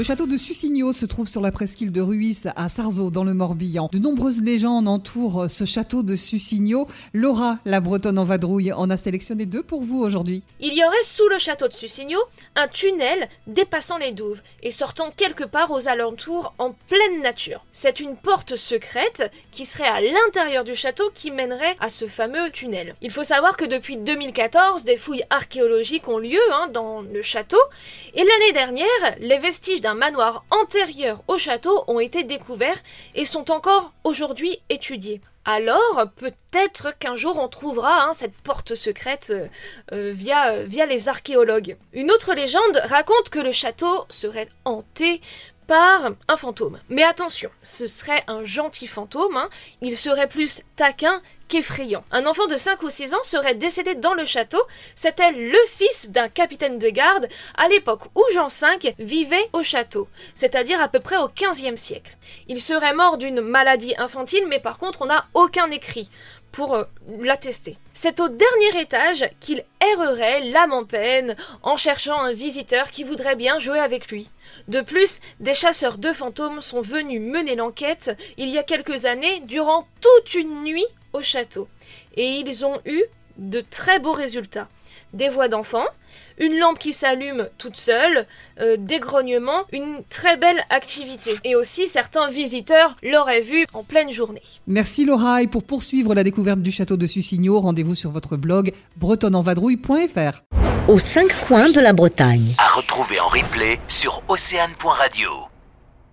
Le château de Sussigno se trouve sur la presqu'île de Ruisse à Sarzeau dans le Morbihan. De nombreuses légendes entourent ce château de Sussigno. Laura, la bretonne en vadrouille, en a sélectionné deux pour vous aujourd'hui. Il y aurait sous le château de Sussigno un tunnel dépassant les douves et sortant quelque part aux alentours en pleine nature. C'est une porte secrète qui serait à l'intérieur du château qui mènerait à ce fameux tunnel. Il faut savoir que depuis 2014, des fouilles archéologiques ont lieu hein, dans le château et l'année dernière, les vestiges d'un manoir antérieur au château ont été découverts et sont encore aujourd'hui étudiés. Alors, peut-être qu'un jour on trouvera hein, cette porte secrète euh, euh, via, via les archéologues. Une autre légende raconte que le château serait hanté par un fantôme. Mais attention, ce serait un gentil fantôme, hein. il serait plus taquin qu'effrayant. Un enfant de 5 ou 6 ans serait décédé dans le château, c'était le fils d'un capitaine de garde à l'époque où Jean V vivait au château, c'est-à-dire à peu près au 15e siècle. Il serait mort d'une maladie infantile, mais par contre on n'a aucun écrit pour euh, l'attester. C'est au dernier étage qu'il errerait, l'âme en peine, en cherchant un visiteur qui voudrait bien jouer avec lui. De plus, des chasseurs de fantômes sont venus mener l'enquête il y a quelques années durant toute une nuit au château. Et ils ont eu de très beaux résultats. Des voix d'enfants, une lampe qui s'allume toute seule, euh, des grognements, une très belle activité. Et aussi certains visiteurs l'auraient vu en pleine journée. Merci Laura et pour poursuivre la découverte du château de Sussigno, rendez-vous sur votre blog bretonneenvadrouille.fr. Aux cinq coins de la Bretagne. À retrouver en replay sur océane.radio.